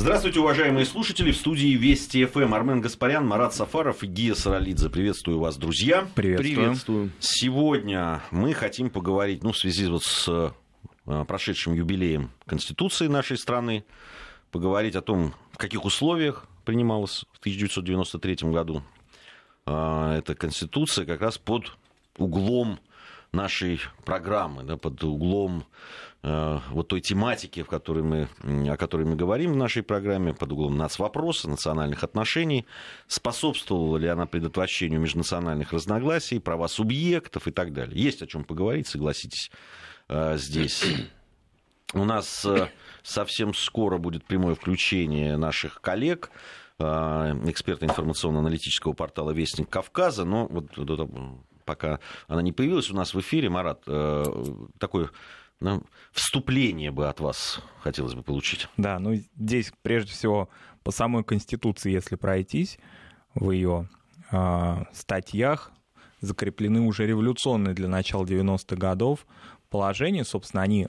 Здравствуйте, уважаемые слушатели. В студии Вести ФМ Армен Гаспарян, Марат Сафаров и Гия Саралидзе. Приветствую вас, друзья. Приветствую. Приветствую. Сегодня мы хотим поговорить, ну, в связи вот с э, прошедшим юбилеем Конституции нашей страны, поговорить о том, в каких условиях принималась в 1993 году э, эта Конституция, как раз под углом нашей программы, да, под углом вот той тематики, в которой мы, о которой мы говорим в нашей программе, под углом нацвопроса, национальных отношений, способствовала ли она предотвращению межнациональных разногласий, права субъектов и так далее. Есть о чем поговорить, согласитесь, э, здесь. У нас э, совсем скоро будет прямое включение наших коллег, э, эксперта информационно-аналитического портала «Вестник Кавказа», но вот пока она не появилась у нас в эфире. Марат, э, ну, вступление бы от вас хотелось бы получить. Да, ну здесь прежде всего по самой Конституции, если пройтись, в ее э, статьях закреплены уже революционные для начала 90-х годов положения. Собственно, они,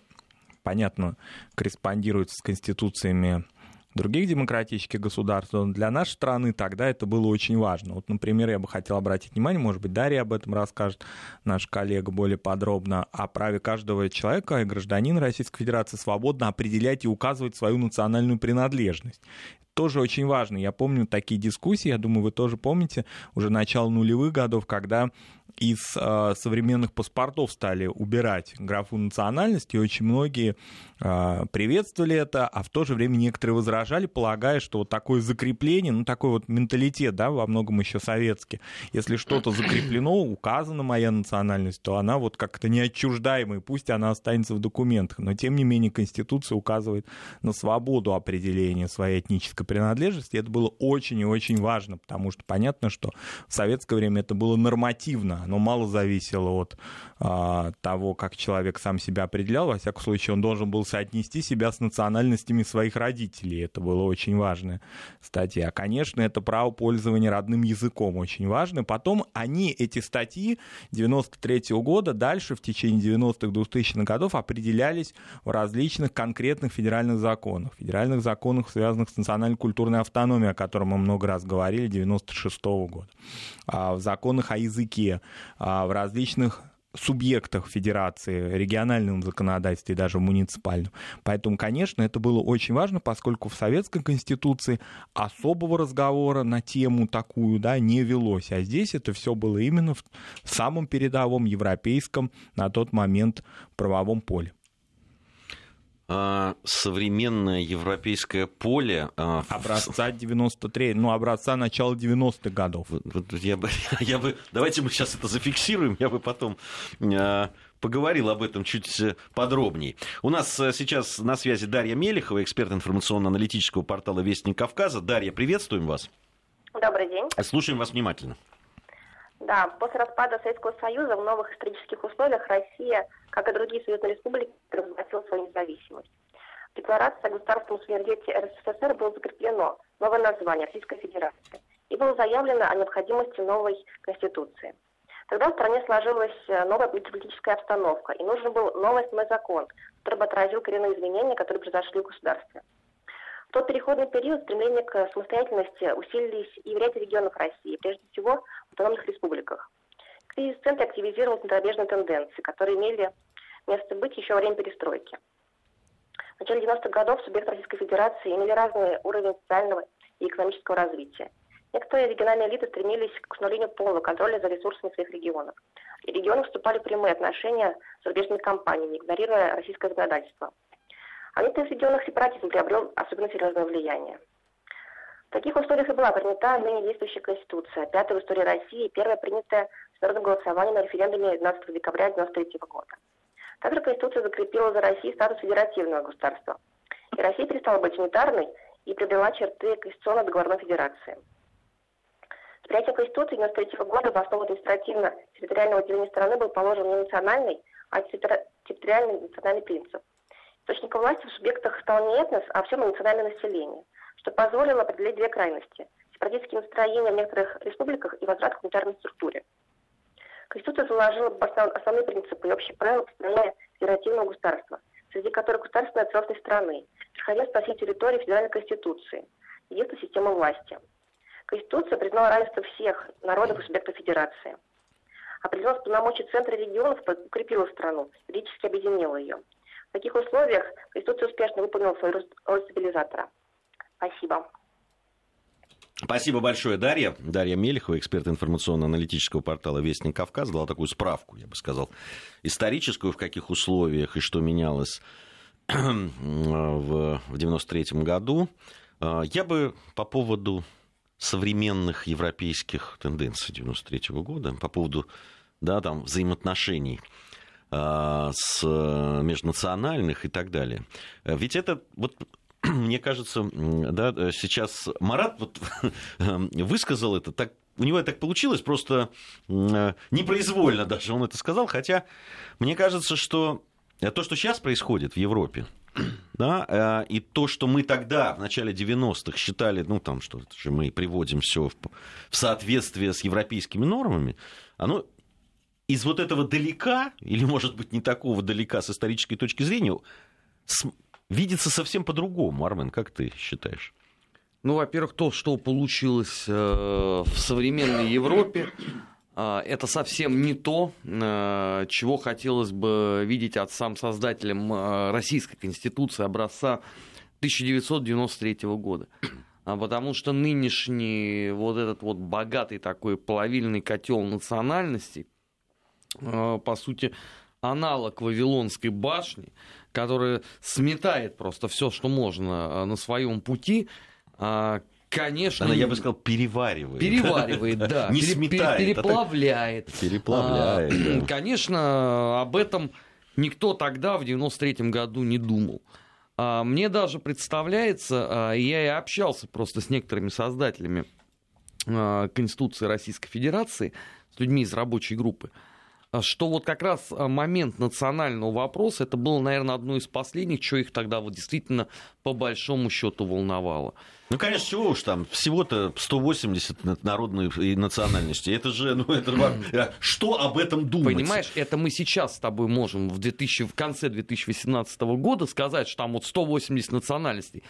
понятно, корреспондируют с конституциями других демократических государств, для нашей страны тогда это было очень важно. Вот, например, я бы хотел обратить внимание, может быть, Дарья об этом расскажет, наш коллега более подробно, о праве каждого человека и гражданина Российской Федерации свободно определять и указывать свою национальную принадлежность тоже очень важно. Я помню такие дискуссии, я думаю, вы тоже помните, уже начало нулевых годов, когда из э, современных паспортов стали убирать графу национальности, и очень многие э, приветствовали это, а в то же время некоторые возражали, полагая, что вот такое закрепление, ну такой вот менталитет, да, во многом еще советский, если что-то закреплено, указана моя национальность, то она вот как-то неотчуждаемая, пусть она останется в документах, но тем не менее Конституция указывает на свободу определения своей этнической принадлежности, это было очень и очень важно, потому что понятно, что в советское время это было нормативно, оно мало зависело от а, того, как человек сам себя определял. Во всяком случае, он должен был соотнести себя с национальностями своих родителей. Это было очень важная статья. Конечно, это право пользования родным языком очень важно. Потом они, эти статьи 93 -го года, дальше в течение 90-х, 2000-х годов определялись в различных конкретных федеральных законах. Федеральных законах, связанных с национальной культурной автономией, о котором мы много раз говорили, 96 -го года. А в законах о языке, в различных субъектах федерации, региональном законодательстве и даже муниципальном. Поэтому, конечно, это было очень важно, поскольку в Советской Конституции особого разговора на тему такую да, не велось. А здесь это все было именно в самом передовом европейском на тот момент правовом поле. А, современное европейское поле... А, образца 93, ну, образца начала 90-х годов. Я, бы, я бы... Давайте мы сейчас это зафиксируем, я бы потом а, поговорил об этом чуть э, подробнее. У нас э, сейчас на связи Дарья Мелехова, эксперт информационно-аналитического портала «Вестник Кавказа». Дарья, приветствуем вас. Добрый день. Слушаем вас внимательно. Да, после распада Советского Союза в новых исторических условиях Россия, как и другие союзные республики, провозгласила свою независимость. В декларации о государственном суверенитете РСФСР было закреплено новое название Российская Федерация и было заявлено о необходимости новой Конституции. Тогда в стране сложилась э, новая политическая обстановка, и нужен был новый закон, который бы отразил коренные изменения, которые произошли в государстве. В тот переходный период стремление к самостоятельности усилились и в ряде регионов России, прежде всего в автономных республиках. Кризис-центр активизировал центробежные тенденции, которые имели место быть еще во время перестройки. В начале 90-х годов субъекты Российской Федерации имели разный уровень социального и экономического развития. Некоторые региональные элиты стремились к установлению полного контроля за ресурсами своих регионов. И регионы вступали в прямые отношения с зарубежными компаниями, игнорируя российское законодательство. А в сепаратизм приобрел особенно серьезное влияние. В таких условиях и была принята ныне действующая Конституция, пятая в истории России и первая принятая с народным голосованием на референдуме 12 декабря 1993 года. Также Конституция закрепила за Россией статус федеративного государства. И Россия перестала быть унитарной и приобрела черты Конституционно-договорной федерации. С принятием Конституции 1993 года в основу административно-территориального деления страны был положен не национальный, а территориальный национальный принцип. Источником власти в субъектах стал не этнос, а все национальное население, что позволило определить две крайности – сепаратистские настроения в некоторых республиках и возврат к унитарной структуре. Конституция заложила основные принципы и общие правила построения федеративного государства. среди которых государственная целостность страны, верховенство всей территории Федеральной Конституции, единство системы власти. Конституция признала равенство всех народов и субъектов Федерации. Определенность полномочий Центра регионов укрепила страну, юридически объединила ее. В таких условиях Конституция успешно выполнила свою роль стабилизатора. Спасибо. Спасибо большое, Дарья. Дарья Мелехова, эксперт информационно-аналитического портала «Вестник Кавказ», дала такую справку, я бы сказал, историческую, в каких условиях и что менялось в 1993 году. А, я бы по поводу современных европейских тенденций 93 года, по поводу да, там, взаимоотношений с межнациональных и так далее. Ведь это вот мне кажется, да, сейчас Марат вот высказал это так у него это так получилось, просто непроизвольно даже он это сказал, хотя мне кажется, что то, что сейчас происходит в Европе, да, э, и то, что мы тогда, в начале 90-х, считали, ну, там, что мы приводим все в, в соответствие с европейскими нормами, оно из вот этого далека, или, может быть, не такого далека с исторической точки зрения, видится совсем по-другому. Армен, как ты считаешь? Ну, во-первых, то, что получилось э, в современной Европе, э, это совсем не то, э, чего хотелось бы видеть от сам создателем Российской Конституции образца 1993 года. А потому что нынешний вот этот вот богатый такой плавильный котел национальностей, по сути, аналог Вавилонской башни, которая сметает просто все, что можно э, на своем пути, а, конечно... Она, я бы сказал, переваривает. Переваривает, да. Не сметает. Переплавляет. Переплавляет, а, Конечно, об этом никто тогда, в 93 году, не думал. А, мне даже представляется, я и общался просто с некоторыми создателями Конституции Российской Федерации, с людьми из рабочей группы, что вот как раз а, момент национального вопроса, это было, наверное, одно из последних, что их тогда вот действительно по большому счету волновало. Ну, конечно, чего уж там, всего-то 180 народной и национальности. Это же, ну, это а, что об этом думать? Понимаешь, это мы сейчас с тобой можем в, 2000, в конце 2018 года сказать, что там вот 180 национальностей.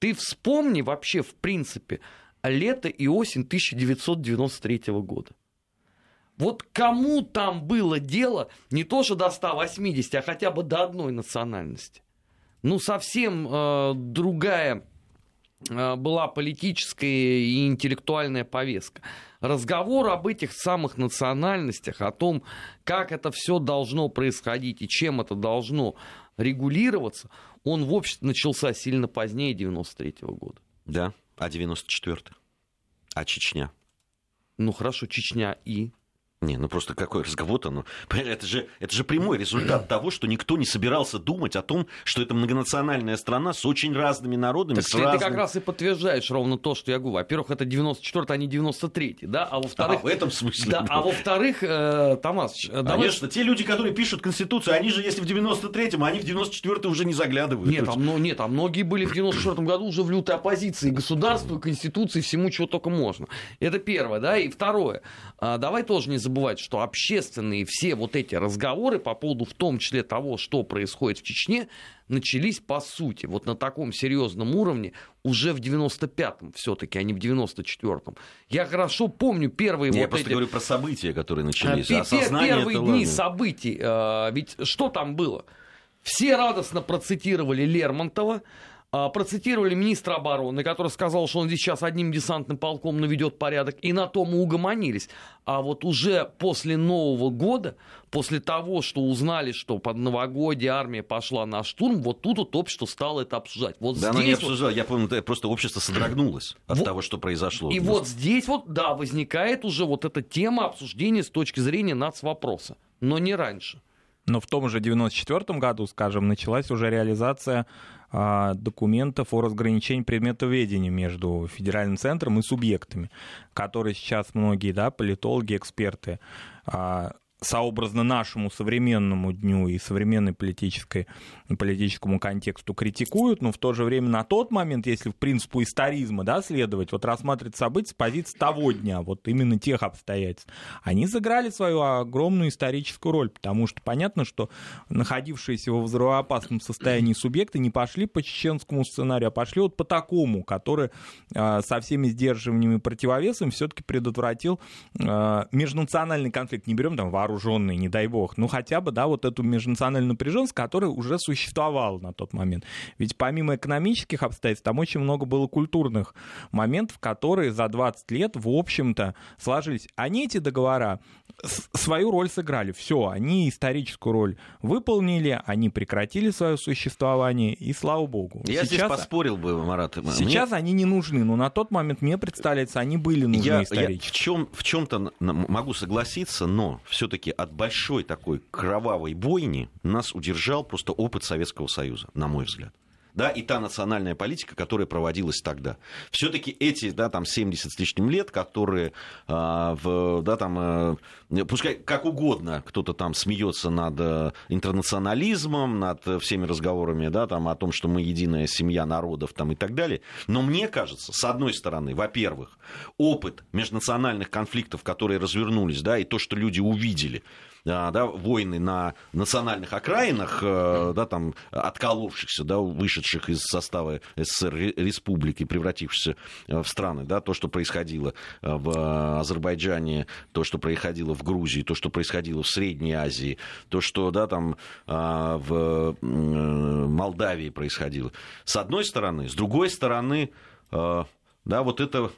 Ты вспомни вообще, в принципе, лето и осень 1993 года. Вот кому там было дело не то, что до 180, а хотя бы до одной национальности? Ну, совсем э, другая э, была политическая и интеллектуальная повестка. Разговор об этих самых национальностях, о том, как это все должно происходить и чем это должно регулироваться, он в обществе начался сильно позднее 93 -го года. Да, а 94-й? А Чечня? Ну хорошо, Чечня и... Не, ну просто какой разговор-то? Ну, это, же, это же прямой результат того, что никто не собирался думать о том, что это многонациональная страна с очень разными народами. Так с ты как раз и подтверждаешь ровно то, что я говорю. Во-первых, это 94 а не 93 да? А во-вторых... А, в этом смысле. Да, а во-вторых, э, Томас... Э, давай... Конечно, те люди, которые пишут Конституцию, они же, если в 93-м, они в 94-м уже не заглядывают. Нет, а, ну, нет, а многие были в 94 году уже в лютой оппозиции государству, Конституции, всему, чего только можно. Это первое, да? И второе. А, давай тоже не забывать, что общественные все вот эти разговоры по поводу в том числе того, что происходит в Чечне, начались по сути вот на таком серьезном уровне уже в 95-м все-таки, а не в 94-м. Я хорошо помню первые Я вот просто эти... говорю про события, которые начались. А, первые дни ладно. событий. А, ведь что там было? Все радостно процитировали Лермонтова, процитировали министра обороны, который сказал, что он здесь сейчас одним десантным полком наведет порядок, и на том и угомонились. А вот уже после Нового года, после того, что узнали, что под новогодие армия пошла на штурм, вот тут вот общество стало это обсуждать. Вот да, здесь оно не обсуждало, вот... я помню, просто общество содрогнулось от вот... того, что произошло. И вот здесь вот, да, возникает уже вот эта тема обсуждения с точки зрения нацвопроса, но не раньше. Но в том же 94 году, скажем, началась уже реализация а, документов о разграничении предметоведения между федеральным центром и субъектами, которые сейчас многие да, политологи, эксперты а, сообразно нашему современному дню и современной политической, политическому контексту критикуют, но в то же время на тот момент, если в принципу историзма да, следовать, вот рассматривать события с позиции того дня, вот именно тех обстоятельств, они сыграли свою огромную историческую роль, потому что понятно, что находившиеся во взрывоопасном состоянии субъекты не пошли по чеченскому сценарию, а пошли вот по такому, который э, со всеми сдерживаниями и противовесами все-таки предотвратил э, межнациональный конфликт. Не берем там вооруженный, не дай бог, ну хотя бы, да, вот эту межнациональную напряженность, которая уже существовала на тот момент. Ведь помимо экономических обстоятельств, там очень много было культурных моментов, которые за 20 лет, в общем-то, сложились. Они эти договора свою роль сыграли. Все, они историческую роль выполнили, они прекратили свое существование, и слава богу. Я сейчас, здесь поспорил бы, Марат. Сейчас мне... они не нужны, но на тот момент, мне представляется, они были нужны я, исторически. Я в, чем, в чем-то могу согласиться, но все-таки от большой такой кровавой бойни нас удержал просто опыт Советского Союза, на мой взгляд да, и та национальная политика, которая проводилась тогда. Все-таки эти, да, там 70 с лишним лет, которые, а, в, да, там, э, пускай как угодно кто-то там смеется над э, интернационализмом, над всеми разговорами, да, там, о том, что мы единая семья народов там, и так далее, но мне кажется, с одной стороны, во-первых, опыт межнациональных конфликтов, которые развернулись, да, и то, что люди увидели, а, да, войны на национальных окраинах, э, да, там, отколовшихся, да, вышедших из состава СССР республики, превратившихся э, в страны, да, то, что происходило э, в Азербайджане, то, что происходило в Грузии, то, что происходило в Средней Азии, то, что, да, там, в Молдавии происходило. С одной стороны. С другой стороны, да, вот это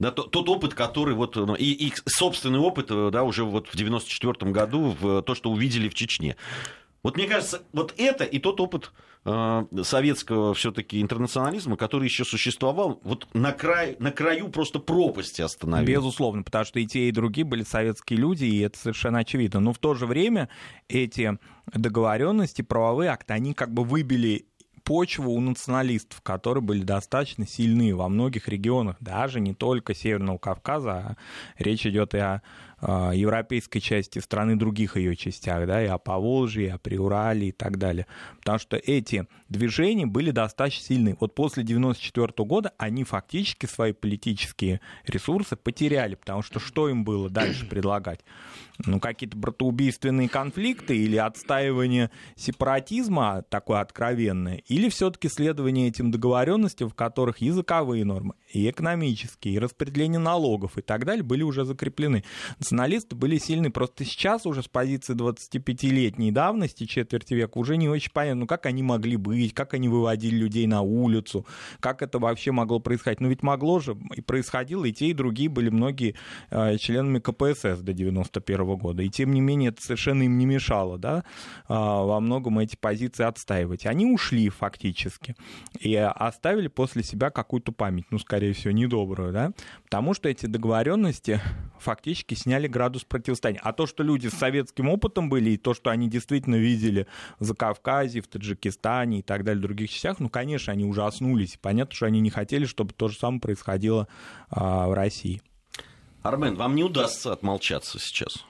да, тот, тот опыт, который вот, ну, и, и собственный опыт, э, да, уже вот в 94 году, в то, что увидели в Чечне. Вот мне кажется, вот это и тот опыт э, советского все-таки интернационализма, который еще существовал, вот на, край, на краю просто пропасти остановил. Безусловно, потому что и те, и другие были советские люди, и это совершенно очевидно. Но в то же время эти договоренности, правовые акты, они как бы выбили почву у националистов, которые были достаточно сильны во многих регионах, даже не только Северного Кавказа, а речь идет и о европейской части страны, других ее частях, да, и о Поволжье, и о Приурале и так далее. Потому что эти движения были достаточно сильны. Вот после 1994 года они фактически свои политические ресурсы потеряли, потому что что им было дальше предлагать? Ну, какие-то братоубийственные конфликты или отстаивание сепаратизма такое откровенное, или все-таки следование этим договоренностям, в которых языковые нормы, и экономические, и распределение налогов и так далее были уже закреплены. Националисты были сильны. Просто сейчас уже с позиции 25-летней давности, четверти века, уже не очень понятно, ну как они могли быть, как они выводили людей на улицу, как это вообще могло происходить. Ну ведь могло же и происходило, и те, и другие были многие э, членами КПСС до 91 года. И тем не менее это совершенно им не мешало, да, э, во многом эти позиции отстаивать. Они ушли фактически и оставили после себя какую-то память, ну, скорее всего, недобрую, да, потому что эти договоренности фактически сняли градус противостояния. А то, что люди с советским опытом были, и то, что они действительно видели в Закавказье, в Таджикистане и так далее, в других частях, ну, конечно, они ужаснулись. Понятно, что они не хотели, чтобы то же самое происходило а, в России. Армен, вам не удастся отмолчаться сейчас.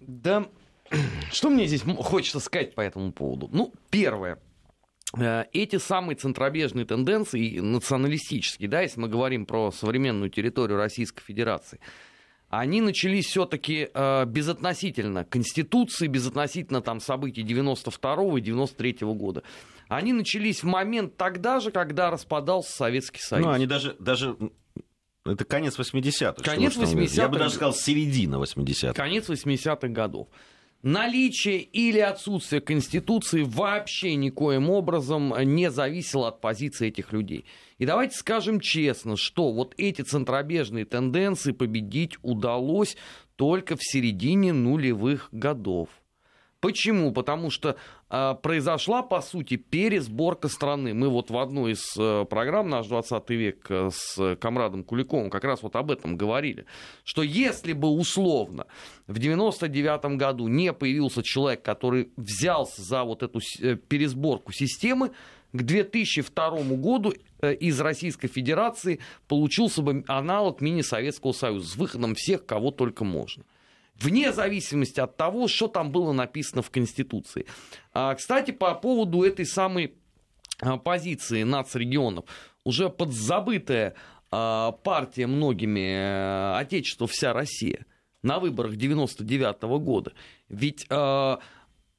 Да, что мне здесь хочется сказать по этому поводу? Ну, первое. Э, эти самые центробежные тенденции, националистические, да, если мы говорим про современную территорию Российской Федерации, они начались все-таки э, безотносительно Конституции, безотносительно там, событий 92 и 93 года. Они начались в момент тогда же, когда распадался Советский Союз. Ну, они даже, даже это конец 80-х. Конец 80-х. Я бы даже сказал, середина 80-х. Конец 80-х годов наличие или отсутствие Конституции вообще никоим образом не зависело от позиции этих людей. И давайте скажем честно, что вот эти центробежные тенденции победить удалось только в середине нулевых годов. Почему? Потому что произошла, по сути, пересборка страны. Мы вот в одной из э, программ «Наш 20 век» э, с Камрадом Куликовым как раз вот об этом говорили, что если бы условно в 99 году не появился человек, который взялся за вот эту э, пересборку системы, к 2002 году из Российской Федерации получился бы аналог мини-Советского Союза с выходом всех, кого только можно вне зависимости от того, что там было написано в Конституции. А, кстати, по поводу этой самой а, позиции нацрегионов, уже подзабытая а, партия многими а, Отечество вся Россия на выборах 99 -го года. Ведь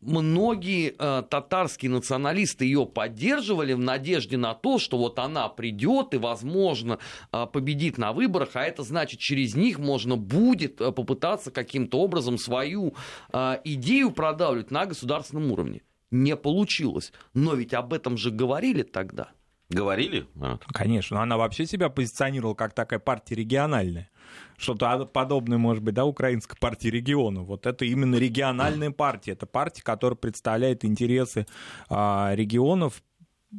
многие э, татарские националисты ее поддерживали в надежде на то, что вот она придет и, возможно, э, победит на выборах, а это значит, через них можно будет э, попытаться каким-то образом свою э, идею продавливать на государственном уровне. Не получилось. Но ведь об этом же говорили тогда. Говорили? Конечно. Она вообще себя позиционировала как такая партия региональная что-то подобное, может быть, да, Украинской партии региона. Вот это именно региональная партия. Это партия, которая представляет интересы а, регионов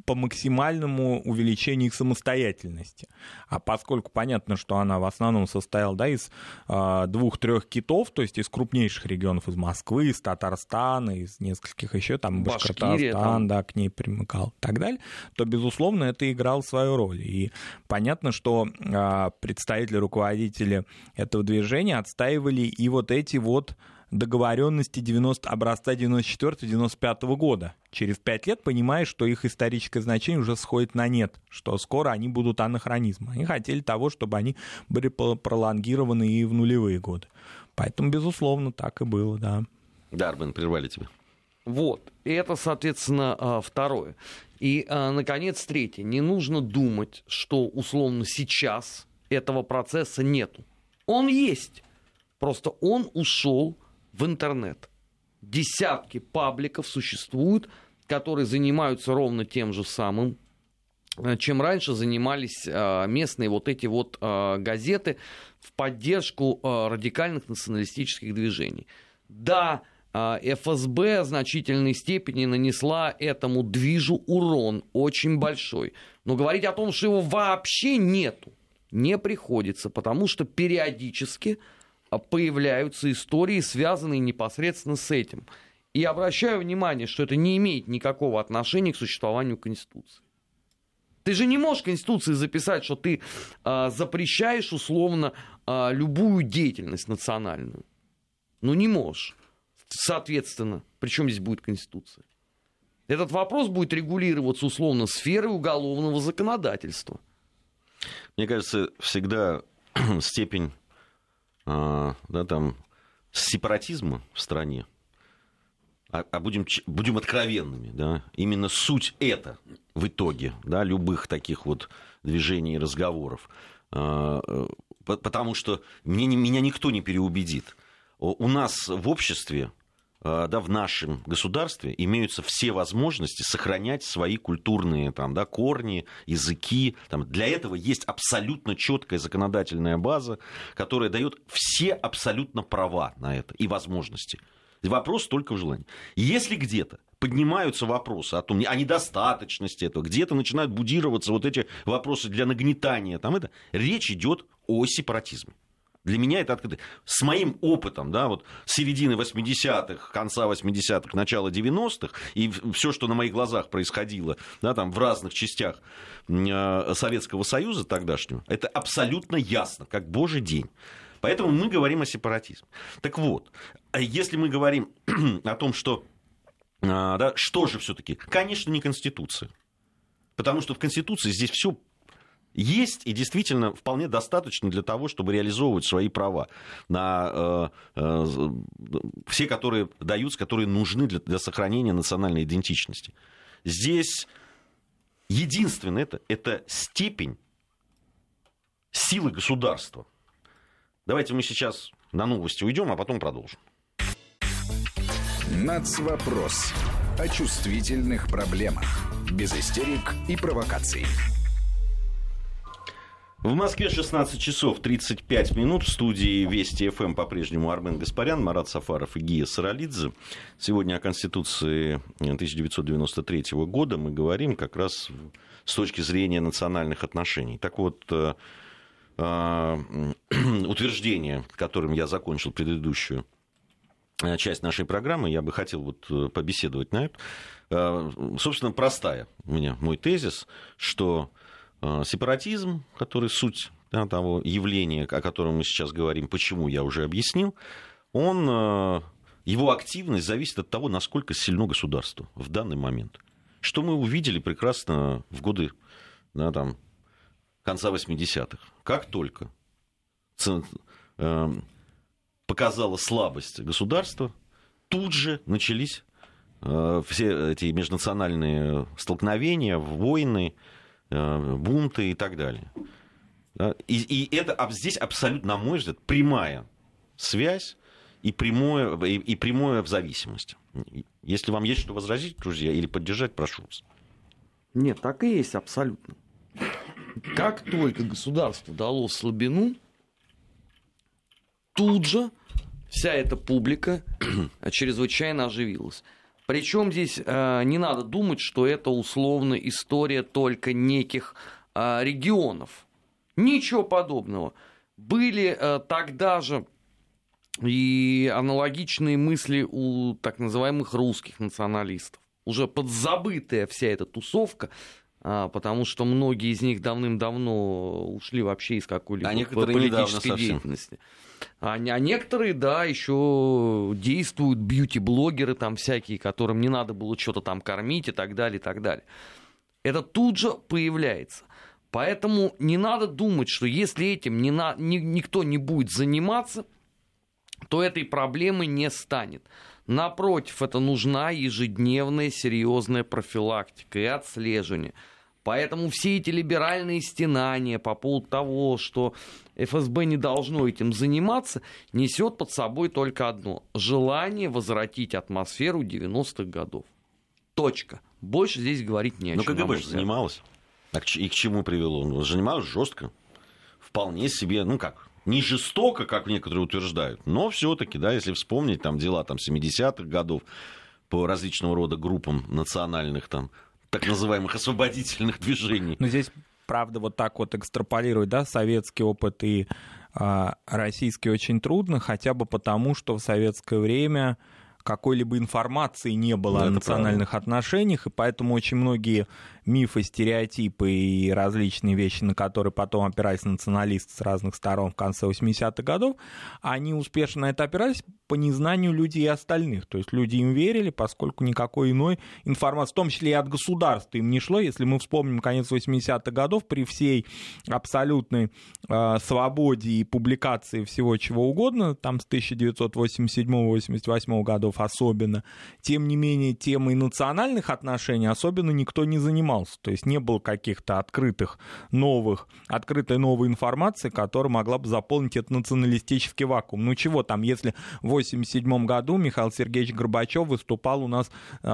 по максимальному увеличению их самостоятельности. А поскольку понятно, что она в основном состояла да, из э, двух-трех китов, то есть из крупнейших регионов, из Москвы, из Татарстана, из нескольких еще, там Башкирия, там... да, к ней примыкал и так далее, то, безусловно, это играло свою роль. И понятно, что э, представители, руководители этого движения отстаивали и вот эти вот договоренности 90, образца 94-95 года. Через пять лет понимаешь, что их историческое значение уже сходит на нет, что скоро они будут анахронизмом. Они хотели того, чтобы они были пролонгированы и в нулевые годы. Поэтому, безусловно, так и было, да. Да, Арбен, прервали тебя. Вот. И это, соответственно, а, второе. И, а, наконец, третье. Не нужно думать, что, условно, сейчас этого процесса нету. Он есть. Просто он ушел в интернет. Десятки пабликов существуют, которые занимаются ровно тем же самым, э, чем раньше занимались э, местные вот эти вот э, газеты в поддержку радикальных националистических движений. Да, ФСБ в значительной степени нанесла этому движу урон очень большой. Но говорить о том, что его вообще нету, не приходится, потому что периодически появляются истории, связанные непосредственно с этим. И обращаю внимание, что это не имеет никакого отношения к существованию Конституции. Ты же не можешь Конституции записать, что ты э, запрещаешь условно э, любую деятельность национальную. Ну не можешь. Соответственно, причем здесь будет Конституция? Этот вопрос будет регулироваться условно сферой уголовного законодательства. Мне кажется, всегда степень а, да, там, сепаратизма в стране, а, а будем, будем откровенными, да, именно суть это в итоге, да, любых таких вот движений и разговоров. А, э, потому что мне, меня никто не переубедит. У нас в обществе да, в нашем государстве имеются все возможности сохранять свои культурные там, да, корни, языки. Там, для этого есть абсолютно четкая законодательная база, которая дает все абсолютно права на это и возможности. Вопрос только в желании. Если где-то поднимаются вопросы о том, о недостаточности этого, где-то начинают будироваться вот эти вопросы для нагнетания, там это, речь идет о сепаратизме. Для меня это открыто. С моим опытом, да, вот середины 80-х, конца 80-х, начала 90-х, и все, что на моих глазах происходило, да, там, в разных частях э, Советского Союза тогдашнего, это абсолютно ясно, как божий день. Поэтому мы говорим о сепаратизме. Так вот, если мы говорим о том, что, э, да, что же все-таки, конечно, не Конституция. Потому что в Конституции здесь все есть и действительно вполне достаточно для того, чтобы реализовывать свои права на э, э, все, которые даются, которые нужны для, для сохранения национальной идентичности. Здесь единственное это, это степень силы государства. Давайте мы сейчас на новости уйдем, а потом продолжим. Нацвопрос о чувствительных проблемах. Без истерик и провокаций. В Москве 16 часов 35 минут. В студии Вести ФМ по-прежнему Армен Гаспарян, Марат Сафаров и Гия Саралидзе. Сегодня о Конституции 1993 года мы говорим как раз с точки зрения национальных отношений. Так вот, э, э, утверждение, которым я закончил предыдущую э, часть нашей программы, я бы хотел вот э, побеседовать на это. Собственно, простая у меня мой тезис, что сепаратизм, который суть да, того явления, о котором мы сейчас говорим, почему я уже объяснил, он, его активность зависит от того, насколько сильно государство в данный момент. Что мы увидели прекрасно в годы да, там, конца 80-х. Как только Эм, показала слабость государства, тут же начались э, все эти межнациональные столкновения, войны, э, бунты и так далее. И, и это здесь абсолютно, на мой взгляд, прямая связь и прямое, и, и прямое в зависимости. Если вам есть что возразить, друзья, или поддержать, прошу вас. Нет, так и есть абсолютно. Как только государство дало слабину, тут же вся эта публика чрезвычайно оживилась. Причем здесь э, не надо думать, что это условно история только неких э, регионов. Ничего подобного. Были э, тогда же и аналогичные мысли у так называемых русских националистов. Уже подзабытая вся эта тусовка, потому что многие из них давным-давно ушли вообще из какой-либо а политической деятельности. А, а некоторые, да, еще действуют бьюти-блогеры там всякие, которым не надо было что-то там кормить и так далее, и так далее. Это тут же появляется. Поэтому не надо думать, что если этим не на, ни, никто не будет заниматься, то этой проблемы не станет. Напротив, это нужна ежедневная серьезная профилактика и отслеживание. Поэтому все эти либеральные стенания по поводу того, что ФСБ не должно этим заниматься, несет под собой только одно – желание возвратить атмосферу 90-х годов. Точка. Больше здесь говорить не о Но чем. Но КГБ же занималась. И к чему привело? Ну, занималась жестко. Вполне себе, ну как, не жестоко, как некоторые утверждают, но все-таки, да, если вспомнить там дела там 70-х годов по различного рода группам национальных там так называемых освободительных движений. Но здесь, правда, вот так вот экстраполировать, да, советский опыт и а, российский очень трудно, хотя бы потому, что в советское время какой-либо информации не было да, о национальных правда. отношениях, и поэтому очень многие мифы, стереотипы и различные вещи, на которые потом опирались националисты с разных сторон в конце 80-х годов, они успешно на это опирались по незнанию людей и остальных. То есть люди им верили, поскольку никакой иной информации, в том числе и от государства, им не шло. Если мы вспомним конец 80-х годов, при всей абсолютной э, свободе и публикации всего чего угодно, там с 1987-88 годов особенно, тем не менее темой национальных отношений особенно никто не занимался. То есть не было каких-то открытых новых, открытой новой информации, которая могла бы заполнить этот националистический вакуум. Ну чего там, если 1987 году Михаил Сергеевич Горбачев выступал у нас э,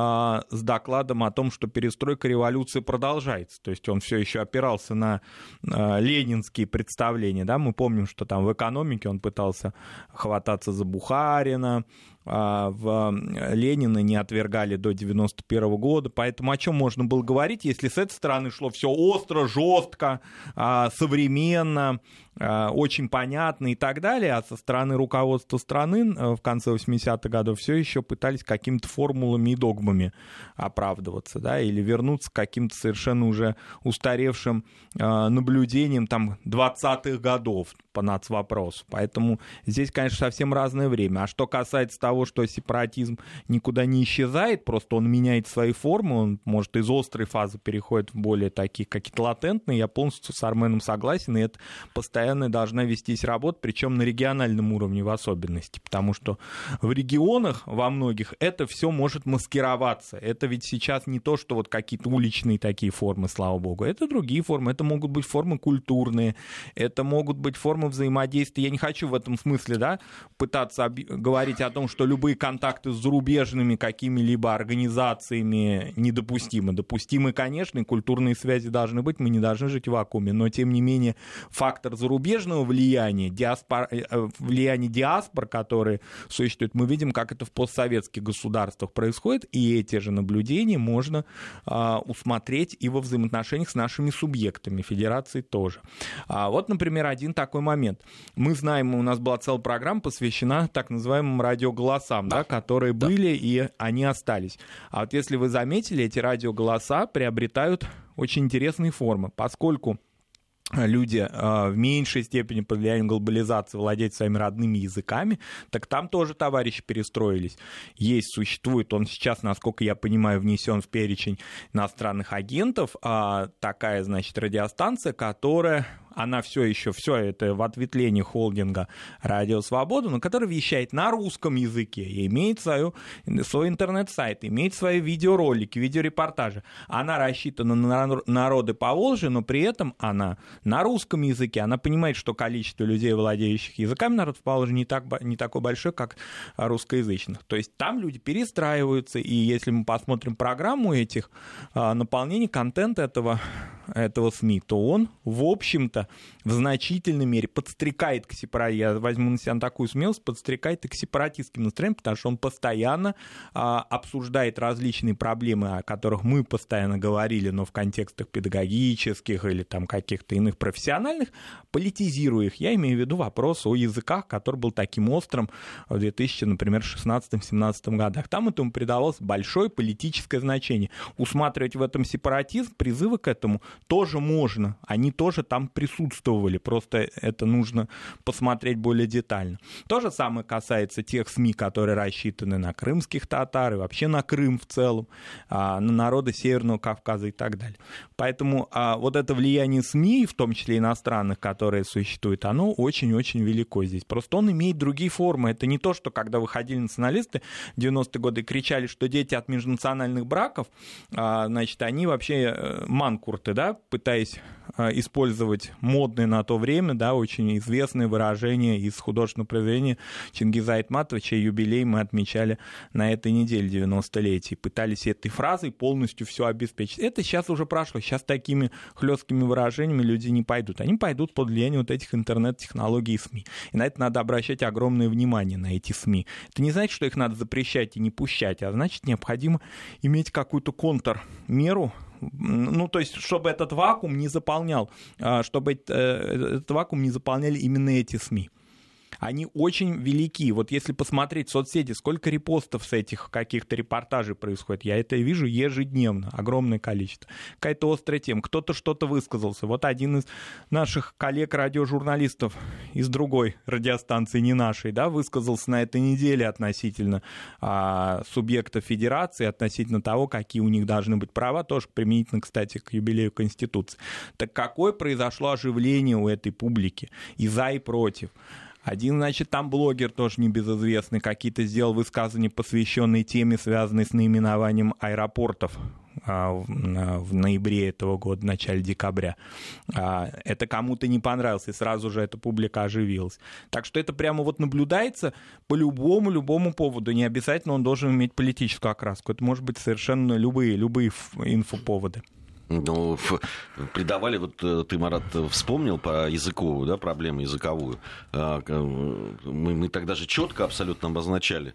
с докладом о том, что перестройка революции продолжается. То есть он все еще опирался на э, ленинские представления. Да? Мы помним, что там в экономике он пытался хвататься за Бухарина, в Ленина не отвергали до 91 года, поэтому о чем можно было говорить, если с этой стороны шло все остро, жестко, а, современно, а, очень понятно и так далее, а со стороны руководства страны в конце 80-х годов все еще пытались какими-то формулами и догмами оправдываться, да, или вернуться к каким-то совершенно уже устаревшим наблюдениям там 20-х годов по нацвопросу. Поэтому здесь, конечно, совсем разное время. А что касается того, того, что сепаратизм никуда не исчезает, просто он меняет свои формы, он, может, из острой фазы переходит в более такие какие-то латентные. Я полностью с Арменом согласен, и это постоянно должна вестись работа, причем на региональном уровне в особенности, потому что в регионах во многих это все может маскироваться. Это ведь сейчас не то, что вот какие-то уличные такие формы, слава богу, это другие формы, это могут быть формы культурные, это могут быть формы взаимодействия. Я не хочу в этом смысле, да, пытаться говорить о том, что любые контакты с зарубежными какими-либо организациями недопустимы. Допустимы, конечно, и культурные связи должны быть, мы не должны жить в вакууме, но тем не менее фактор зарубежных зарубежного влияния, диаспор, э, э, влияния диаспор, которые существуют, мы видим, как это в постсоветских государствах происходит, и эти же наблюдения можно а, усмотреть и во взаимоотношениях с нашими субъектами, федерации тоже. А вот, например, один такой момент. Мы знаем, у нас была целая программа посвящена так называемым радиоголосам, да. Да, которые да. были и они остались. А вот если вы заметили, эти радиоголоса приобретают очень интересные формы, поскольку люди э, в меньшей степени под влиянием глобализации владеют своими родными языками, так там тоже товарищи перестроились. Есть, существует, он сейчас, насколько я понимаю, внесен в перечень иностранных агентов, а такая, значит, радиостанция, которая она все еще, все это в ответвлении холдинга «Радио Свобода», но который вещает на русском языке и имеет свою, свой интернет-сайт, имеет свои видеоролики, видеорепортажи. Она рассчитана на народы по Волжье, но при этом она на русском языке. Она понимает, что количество людей, владеющих языками народов по Волжье, не, так, не такое большое, как русскоязычных. То есть там люди перестраиваются, и если мы посмотрим программу этих а, наполнений, контент этого, этого СМИ, то он, в общем-то, в значительной мере подстрекает к сепаратизму, я возьму на себя такую смелость, подстрекает к сепаратистским настроениям, потому что он постоянно а, обсуждает различные проблемы, о которых мы постоянно говорили, но в контекстах педагогических или там каких-то иных профессиональных, политизируя их. Я имею в виду вопрос о языках, который был таким острым в 2000, например, 16-17 годах. Там этому придавалось большое политическое значение. Усматривать в этом сепаратизм, призывы к этому тоже можно. Они тоже там присутствовали, просто это нужно посмотреть более детально. То же самое касается тех СМИ, которые рассчитаны на крымских татар и вообще на Крым в целом, а, на народы Северного Кавказа и так далее. Поэтому а, вот это влияние СМИ, в том числе иностранных, которые существуют, оно очень-очень велико здесь. Просто он имеет другие формы. Это не то, что когда выходили националисты в 90-е годы и кричали, что дети от межнациональных браков, а, значит, они вообще э, манкурты, да, пытаясь использовать модное на то время, да, очень известное выражение из художественного произведения Чингиза Айтматова, чей юбилей мы отмечали на этой неделе 90-летие. Пытались этой фразой полностью все обеспечить. Это сейчас уже прошло. Сейчас такими хлесткими выражениями люди не пойдут. Они пойдут под влияние вот этих интернет-технологий и СМИ. И на это надо обращать огромное внимание, на эти СМИ. Это не значит, что их надо запрещать и не пущать, а значит, необходимо иметь какую-то контрмеру, ну, то есть, чтобы этот вакуум не заполнял, а, чтобы э, этот вакуум не заполняли именно эти СМИ они очень велики. Вот если посмотреть в соцсети, сколько репостов с этих каких-то репортажей происходит, я это вижу ежедневно, огромное количество. Какая-то острая тема, кто-то что-то высказался. Вот один из наших коллег-радиожурналистов из другой радиостанции, не нашей, да, высказался на этой неделе относительно а, субъекта федерации, относительно того, какие у них должны быть права, тоже применительно, кстати, к юбилею Конституции. Так какое произошло оживление у этой публики и за, и против? Один, значит, там блогер тоже небезызвестный, какие-то сделал высказывания, посвященные теме, связанной с наименованием аэропортов а, в ноябре этого года, в начале декабря. А, это кому-то не понравилось, и сразу же эта публика оживилась. Так что это прямо вот наблюдается по любому, любому поводу. Не обязательно он должен иметь политическую окраску. Это может быть совершенно любые, любые инфоповоды. Ну, придавали, вот э, ты, Марат, вспомнил по языковую, да, проблему языковую. А, мы, мы тогда же четко абсолютно обозначали.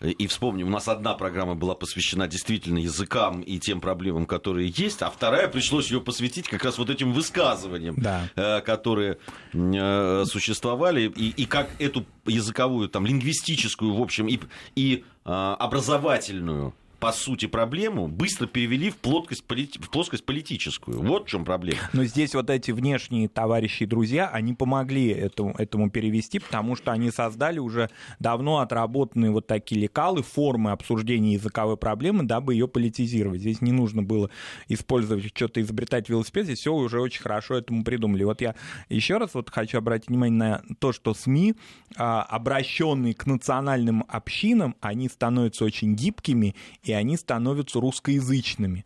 И вспомним, у нас одна программа была посвящена действительно языкам и тем проблемам, которые есть, а вторая пришлось ее посвятить как раз вот этим высказываниям, да. Э, которые э, существовали, и, и как эту языковую, там, лингвистическую, в общем, и, и образовательную по сути, проблему быстро перевели в плоскость, полит... в плоскость политическую. Вот в чем проблема. Но здесь вот эти внешние товарищи и друзья, они помогли этому, этому перевести, потому что они создали уже давно отработанные вот такие лекалы, формы обсуждения языковой проблемы, дабы ее политизировать. Здесь не нужно было использовать что-то, изобретать велосипед, здесь все уже очень хорошо этому придумали. Вот я еще раз вот хочу обратить внимание на то, что СМИ, а, обращенные к национальным общинам, они становятся очень гибкими и они становятся русскоязычными.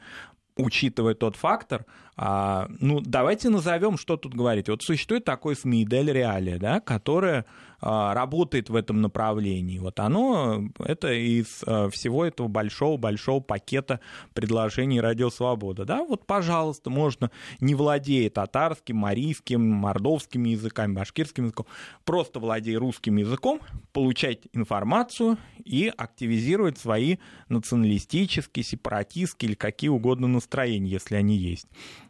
Учитывая тот фактор, а, ну, давайте назовем, что тут говорить. Вот существует такой СМИ Дель Реалия, да, которое а, работает в этом направлении. Вот оно, это из а, всего этого большого-большого пакета предложений Радио Свобода. Да, вот, пожалуйста, можно, не владея татарским, марийским, мордовским языками, башкирским языком, просто владея русским языком, получать информацию и активизировать свои националистические, сепаратистские или какие угодно настроения, если они есть.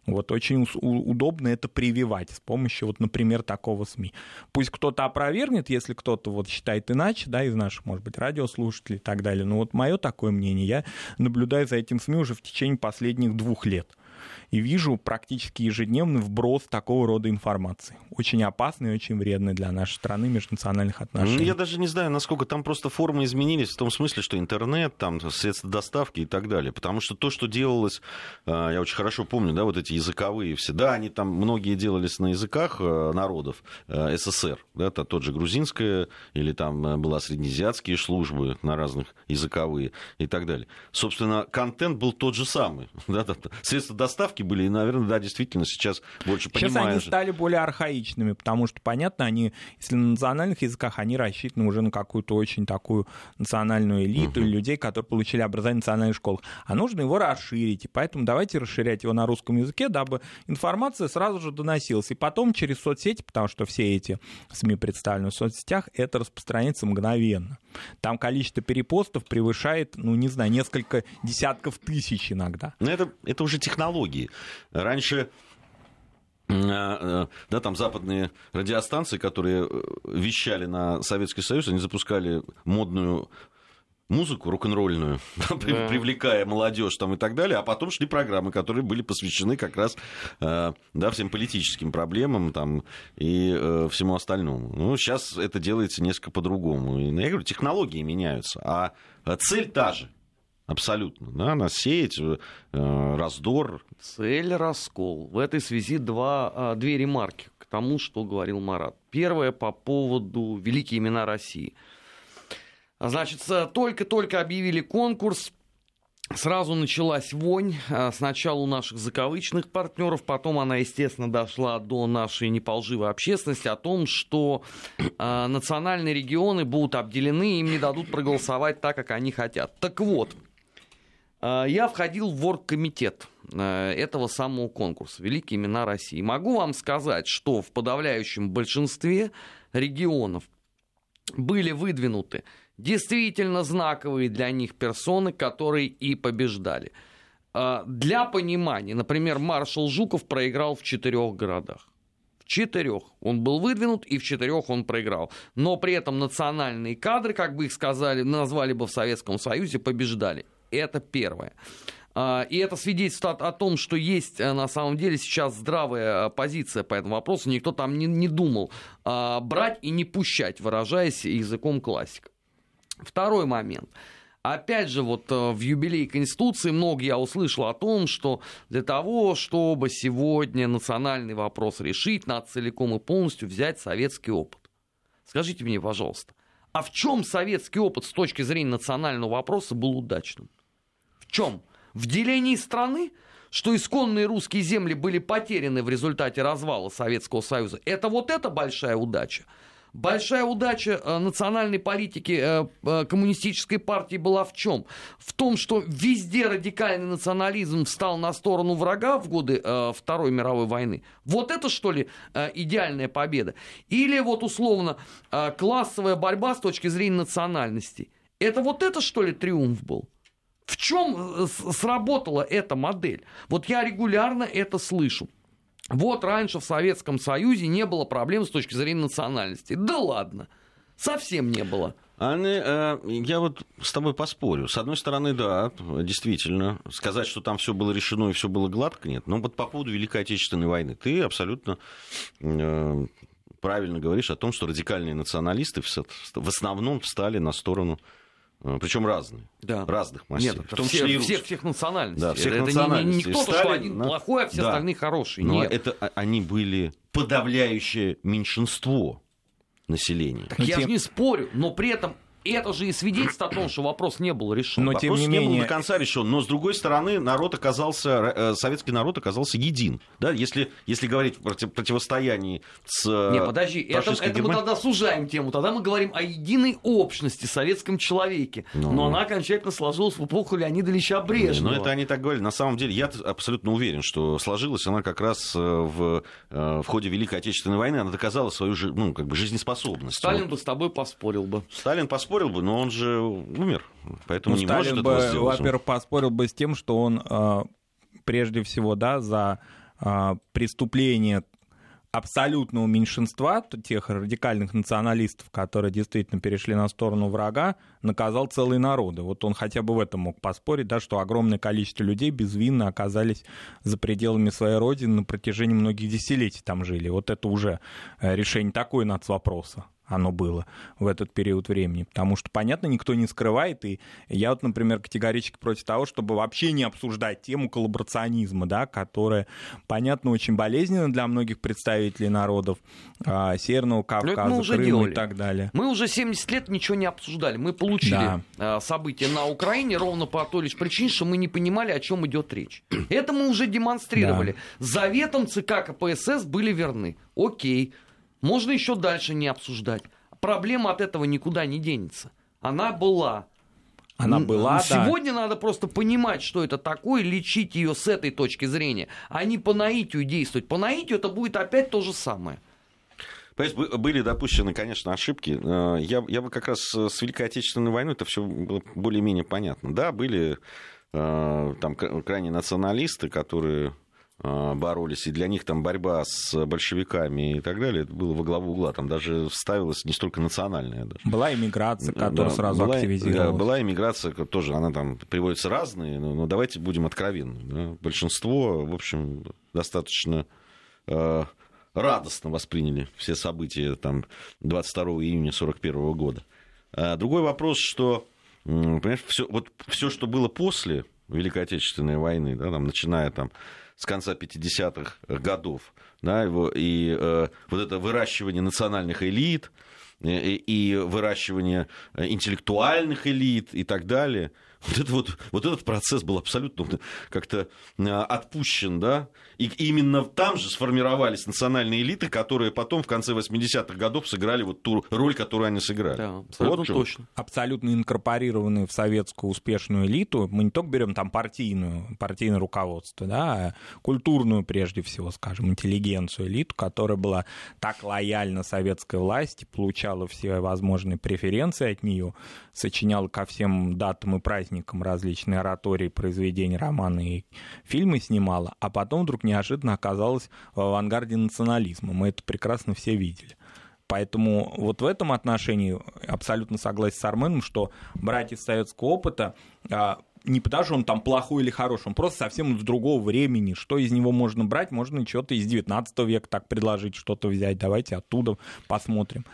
Вот очень удобно это прививать с помощью, вот, например, такого СМИ. Пусть кто-то опровергнет, если кто-то вот считает иначе, да, из наших, может быть, радиослушателей и так далее. Но вот мое такое мнение, я наблюдаю за этим СМИ уже в течение последних двух лет и вижу практически ежедневный вброс такого рода информации. Очень опасный и очень вредный для нашей страны межнациональных отношений. Ну, я даже не знаю, насколько там просто формы изменились в том смысле, что интернет, там средства доставки и так далее. Потому что то, что делалось, а, я очень хорошо помню, да, вот эти языковые все, да, они там многие делались на языках э, народов э, СССР, да, это тот же грузинская или там э, была среднеазиатские службы на разных языковые и так далее. Собственно, контент был тот же самый, да, средства доставки были, и, наверное, да, действительно, сейчас больше сейчас понимаешь. Сейчас они стали более архаичными, потому что, понятно, они, если на национальных языках, они рассчитаны уже на какую-то очень такую национальную элиту uh-huh. людей, которые получили образование в национальных школах. А нужно его расширить, и поэтому давайте расширять его на русском языке, дабы информация сразу же доносилась. И потом через соцсети, потому что все эти СМИ представлены в соцсетях, это распространяется мгновенно. Там количество перепостов превышает, ну, не знаю, несколько десятков тысяч иногда. Но это, это уже технологии. Раньше а, э, да, там западные радиостанции, которые э, вещали на Советский Союз, они запускали модную музыку рок-н-ролльную, да. привлекая молодежь там и так далее, а потом шли программы, которые были посвящены как раз э, да, всем политическим проблемам там, и э, всему остальному. Ну, сейчас это делается несколько по-другому. И, я говорю, технологии меняются, а цель та же. Абсолютно. Да, нас сеять, э, раздор. Цель раскол. В этой связи два, э, две ремарки к тому, что говорил Марат. Первое по поводу великие имена России. Значит, только-только объявили конкурс, Сразу началась вонь. Э, сначала у наших закавычных партнеров, потом она, естественно, дошла до нашей неполживой общественности о том, что э, национальные регионы будут обделены, им не дадут проголосовать так, как они хотят. Так вот, э, я входил в оргкомитет э, этого самого конкурса «Великие имена России». Могу вам сказать, что в подавляющем большинстве регионов были выдвинуты действительно знаковые для них персоны, которые и побеждали. А, для понимания, например, маршал Жуков проиграл в четырех городах. В четырех. Он был выдвинут, и в четырех он проиграл. Но при этом национальные кадры, как бы их сказали, назвали бы в Советском Союзе, побеждали. Это первое. А, и это свидетельствует о том, что есть э, на самом деле сейчас здравая э, позиция по этому вопросу. Никто там не, не думал а, брать и не пущать, выражаясь языком классика. Второй момент. Опять же, вот э, в юбилей Конституции много я услышал о том, что для того, чтобы сегодня национальный вопрос решить, надо целиком и полностью взять советский опыт. Скажите мне, пожалуйста, а в чем советский опыт с точки зрения национального вопроса был удачным? Чем? В делении страны? Что исконные русские земли были потеряны в результате развала Советского Союза. Это вот эта большая удача. Большая удача э, национальной политики э, э, коммунистической партии была в чем? В том, что везде радикальный национализм встал на сторону врага в годы Второй мировой войны. Вот это что ли идеальная победа? Или вот условно классовая борьба с точки зрения национальности? Это вот это что ли триумф был? В чем сработала эта модель? Вот я регулярно это слышу. Вот раньше в Советском Союзе не было проблем с точки зрения национальности. Да ладно, совсем не было. Они, э, я вот с тобой поспорю. С одной стороны, да, действительно, сказать, что там все было решено и все было гладко, нет. Но вот по поводу Великой Отечественной войны, ты абсолютно э, правильно говоришь о том, что радикальные националисты в основном встали на сторону Э, Причем разные. Да. Разных массив. Нет, в том все, числе всех, всех национальностей. Да, всех это национальностей. не, не, не кто-то, Сталин, что один на... плохой, а все да. остальные хорошие. Но Нет. это а, они были подавляющее меньшинство населения. Так я же не спорю, но при этом это же и свидетельствует о том, что вопрос не был решен. Но, Вопрос тем не не был менее- до конца решен. Но, с другой стороны, народ оказался, э, советский народ оказался един. Да? Если, если говорить о против- противостоянии с э, Не, подожди, это, это мы тогда сужаем тему. Тогда мы говорим о единой общности, советском человеке. Ну. Но она окончательно сложилась в эпоху Леонида Ильича Брежнева. Но это они так говорили. На самом деле, я абсолютно уверен, что сложилась она как раз э, в, э, в ходе Великой Отечественной войны. Она доказала свою ну, как бы жизнеспособность. Сталин Вот бы с тобой поспорил бы. Сталин поспорил бы, но он же умер. Поэтому Ну, не Сталин может бы, этого сделать. во-первых, поспорил бы с тем, что он э, прежде всего, да, за э, преступление абсолютного меньшинства, тех радикальных националистов, которые действительно перешли на сторону врага, наказал целые народы. Вот он хотя бы в этом мог поспорить, да, что огромное количество людей безвинно оказались за пределами своей родины на протяжении многих десятилетий там жили. Вот это уже э, решение такое нацвопроса оно было в этот период времени. Потому что, понятно, никто не скрывает, и я вот, например, категорически против того, чтобы вообще не обсуждать тему коллаборационизма, да, которая, понятно, очень болезненна для многих представителей народов а, Северного Кавказа, Крыма делали. и так далее. Мы уже 70 лет ничего не обсуждали. Мы получили Да. э, события на Украине ровно по той лишь причине, что мы не понимали, о чем идет речь. Это мы уже демонстрировали. Заветом ЦК КПСС были верны. Окей. Можно еще дальше не обсуждать. Проблема от этого никуда не денется. Она была. Она была, да. Сегодня надо просто понимать, что это такое, лечить ее с этой точки зрения, а не по наитию действовать. По наитию это будет опять то же самое. Понимаете, были допущены, конечно, ошибки. Э, Я, я бы как раз с Великой Отечественной войной это все было более-менее понятно. Да, были э, там кра- крайне националисты, которые боролись, и для них там борьба с большевиками и так далее, это было во главу угла. Там даже вставилась не столько национальная даже. Была иммиграция, которая Да, сразу была, активизировалась. да, была иммиграция, тоже она там приводится разные, но, но давайте будем откровенны. да. Большинство, в общем, достаточно э, радостно восприняли все события там, 22 июня 1941 года. А другой вопрос, что понимаешь, все, вот все, что было после Великой Отечественной войны, да, там, начиная там, с конца 50-х годов, да, его, и э, вот это выращивание национальных элит, и, и выращивание интеллектуальных элит и так далее. Вот, это вот, вот этот процесс был абсолютно как-то а, отпущен, да, и именно там же сформировались национальные элиты, которые потом в конце 80-х годов сыграли вот ту роль, которую они сыграли. Да, Вот абсолютно в чём. точно. абсолютно инкорпорированные в советскую успешную элиту, мы не только берем там партийную, партийное руководство, да, а культурную прежде всего, скажем, интеллигенцию элиту, которая была так лояльна советской власти, получала все возможные преференции от нее, сочиняла ко всем датам и праздникам различные оратории, произведения, романы и фильмы снимала, а потом вдруг неожиданно оказалась в авангарде национализма. Мы это прекрасно все видели. Поэтому вот в этом отношении абсолютно согласен с Арменом, что брать из советского опыта а, не потому, что он там плохой или хороший, он просто совсем из другого времени. Что из него можно брать? Можно что-то из 19 века так предложить, что-то взять. Давайте оттуда посмотрим.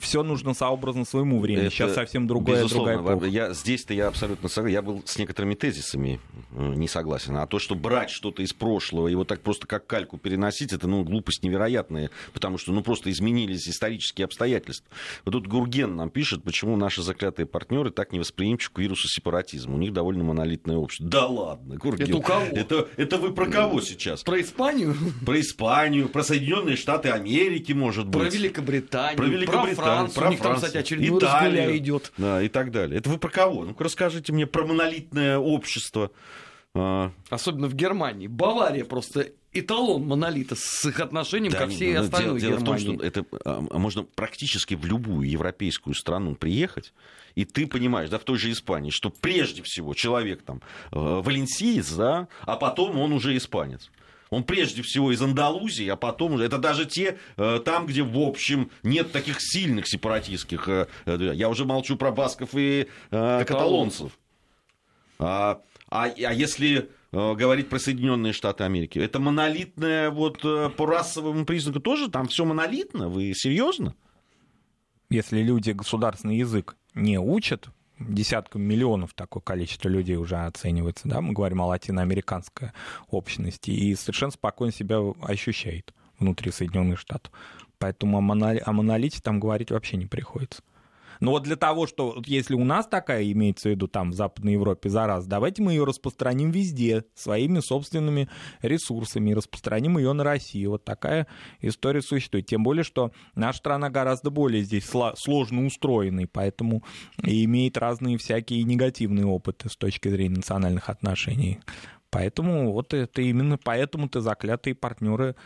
Все нужно сообразно своему времени. Это Сейчас совсем другая, безусловно, другая эпоха. Я, здесь-то я абсолютно согласен. Я был с некоторыми тезисами не согласен. А то, что брать что-то из прошлого и вот так просто как кальку переносить, это ну, глупость невероятная, потому что ну, просто изменились исторические обстоятельства. Вот тут Гурген нам пишет, почему наши заклятые партнеры так невосприимчивы к вирусу сепаратизма. У них довольно монолитное общество. Да ладно, Гурген. Это у кого? Это, это вы про кого сейчас? Про Испанию, Про Испанию, про Соединенные Штаты Америки, может быть. про Великобританию, Про Великобританию, Францию. про У них там, кстати, очередной разгуляй идет. Да, и так далее. Это вы про кого? Ну-ка расскажите мне про монолитное общество. А, Особенно в Германии. Бавария просто эталон монолита с их отношением да, ко всей ну, остальной дело, дело в том, Германии. что это а, можно практически в любую европейскую страну приехать, и ты понимаешь, да, в той же Испании, что прежде всего человек там э, валенсиец, да, а потом он уже испанец. Он прежде всего из Андалузии, а потом уже... Это даже те, э, там, где, в общем, нет таких сильных сепаратистских... э, э, я уже молчу про басков и каталонцев. А, а, а если говорить про Соединенные Штаты Америки, это монолитное вот по расовому признаку тоже? Там все монолитно? Вы серьезно? Если люди государственный язык не учат, десяткам миллионов такое количество людей уже оценивается, да, мы говорим о латиноамериканской общности, и совершенно спокойно себя ощущает внутри Соединенных Штатов. Поэтому о монолите там говорить вообще не приходится. Но вот для того, что вот если у нас такая имеется в виду там в Западной Европе за раз, давайте мы ее распространим везде своими собственными ресурсами распространим ее на Россию. Вот такая история существует. Тем более, что наша страна гораздо более здесь сложно поэтому и имеет разные всякие негативные опыты с точки зрения национальных отношений. Поэтому вот это именно поэтому-то заклятые партнеры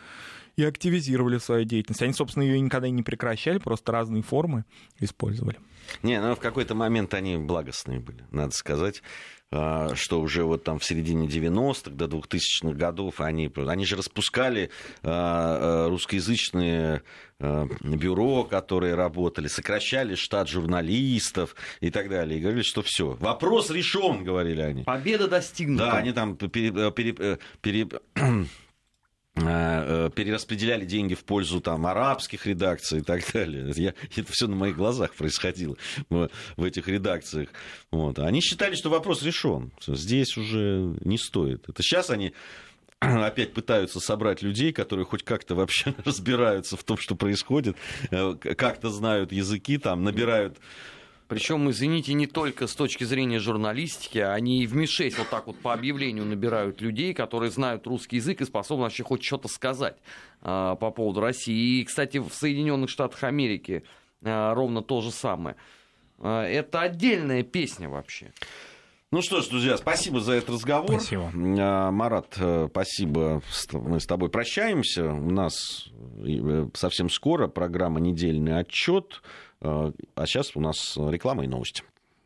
и активизировали свою деятельность. Они, собственно, ее никогда и не прекращали, просто разные формы использовали. Не, ну в какой-то момент они благостные были, надо сказать а, что уже вот там в середине 90-х до 2000-х годов они, они же распускали а, а, русскоязычные бюро, которые работали, сокращали штат журналистов и так далее. И говорили, что все, вопрос решен, говорили они. Победа достигнута. Да, они там пере, пере, пере, перераспределяли деньги в пользу там, арабских редакций и так далее. Я, это все на моих глазах происходило в, в этих редакциях. Вот. Они считали, что вопрос решен. Здесь уже не стоит. Это сейчас они опять пытаются собрать людей, которые хоть как-то вообще разбираются в том, что происходит, э, как-то знают языки, там, набирают причем, извините, не только с точки зрения журналистики, они и в МИ-6 вот так вот по объявлению набирают людей, которые знают русский язык и способны вообще хоть что-то сказать а, по поводу России. И, кстати, в Соединенных Штатах Америки а, ровно то же самое. А, это отдельная песня вообще. Ну что ж, друзья, спасибо за этот разговор. Спасибо. Марат, э, спасибо. Мы с тобой прощаемся. У нас э, совсем скоро программа «Недельный отчет». А сейчас у нас реклама и новости.